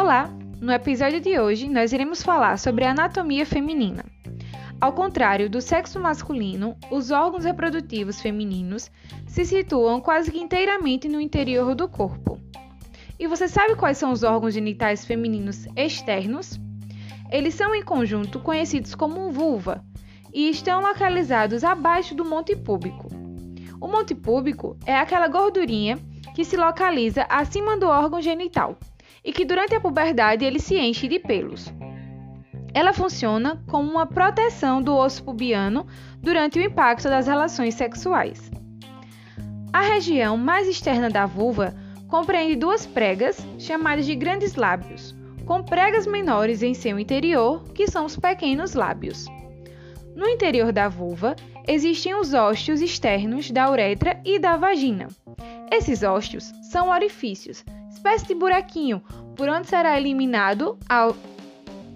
Olá! No episódio de hoje, nós iremos falar sobre a anatomia feminina. Ao contrário do sexo masculino, os órgãos reprodutivos femininos se situam quase que inteiramente no interior do corpo. E você sabe quais são os órgãos genitais femininos externos? Eles são em conjunto conhecidos como vulva e estão localizados abaixo do monte púbico. O monte púbico é aquela gordurinha que se localiza acima do órgão genital e que durante a puberdade ele se enche de pelos. Ela funciona como uma proteção do osso pubiano durante o impacto das relações sexuais. A região mais externa da vulva compreende duas pregas, chamadas de grandes lábios, com pregas menores em seu interior, que são os pequenos lábios. No interior da vulva existem os ósteos externos da uretra e da vagina. Esses ósteos são orifícios, espécie de buraquinho, por onde será eliminado a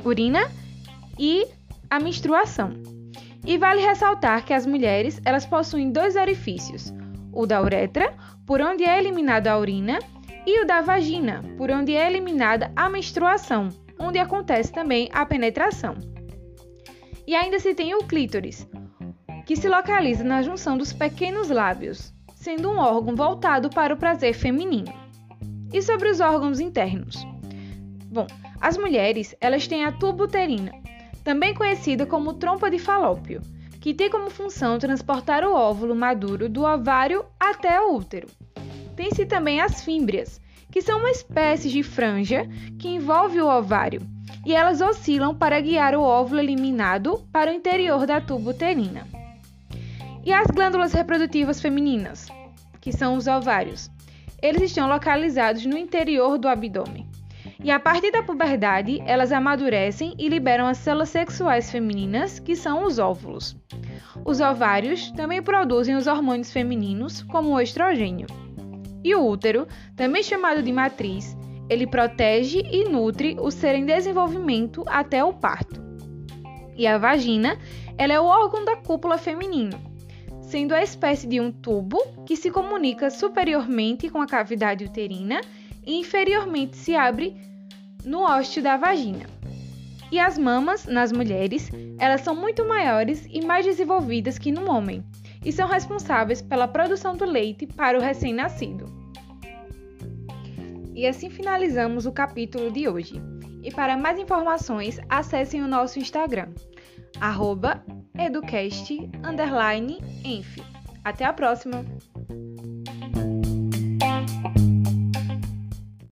urina e a menstruação. E vale ressaltar que as mulheres elas possuem dois orifícios, o da uretra, por onde é eliminada a urina, e o da vagina, por onde é eliminada a menstruação, onde acontece também a penetração. E ainda se tem o clítoris, que se localiza na junção dos pequenos lábios, sendo um órgão voltado para o prazer feminino. E sobre os órgãos internos? Bom, as mulheres, elas têm a tuba uterina, também conhecida como trompa de falópio, que tem como função transportar o óvulo maduro do ovário até o útero. Tem-se também as fímbrias, que são uma espécie de franja que envolve o ovário, e elas oscilam para guiar o óvulo eliminado para o interior da tuba uterina. E as glândulas reprodutivas femininas, que são os ovários, eles estão localizados no interior do abdômen. E a partir da puberdade, elas amadurecem e liberam as células sexuais femininas, que são os óvulos. Os ovários também produzem os hormônios femininos, como o estrogênio. E o útero, também chamado de matriz, ele protege e nutre o ser em desenvolvimento até o parto. E a vagina, ela é o órgão da cúpula feminino, sendo a espécie de um tubo que se comunica superiormente com a cavidade uterina e inferiormente se abre no ósteo da vagina. E as mamas, nas mulheres, elas são muito maiores e mais desenvolvidas que no homem, e são responsáveis pela produção do leite para o recém-nascido. E assim finalizamos o capítulo de hoje. E para mais informações, acessem o nosso Instagram, educast_enf. Até a próxima!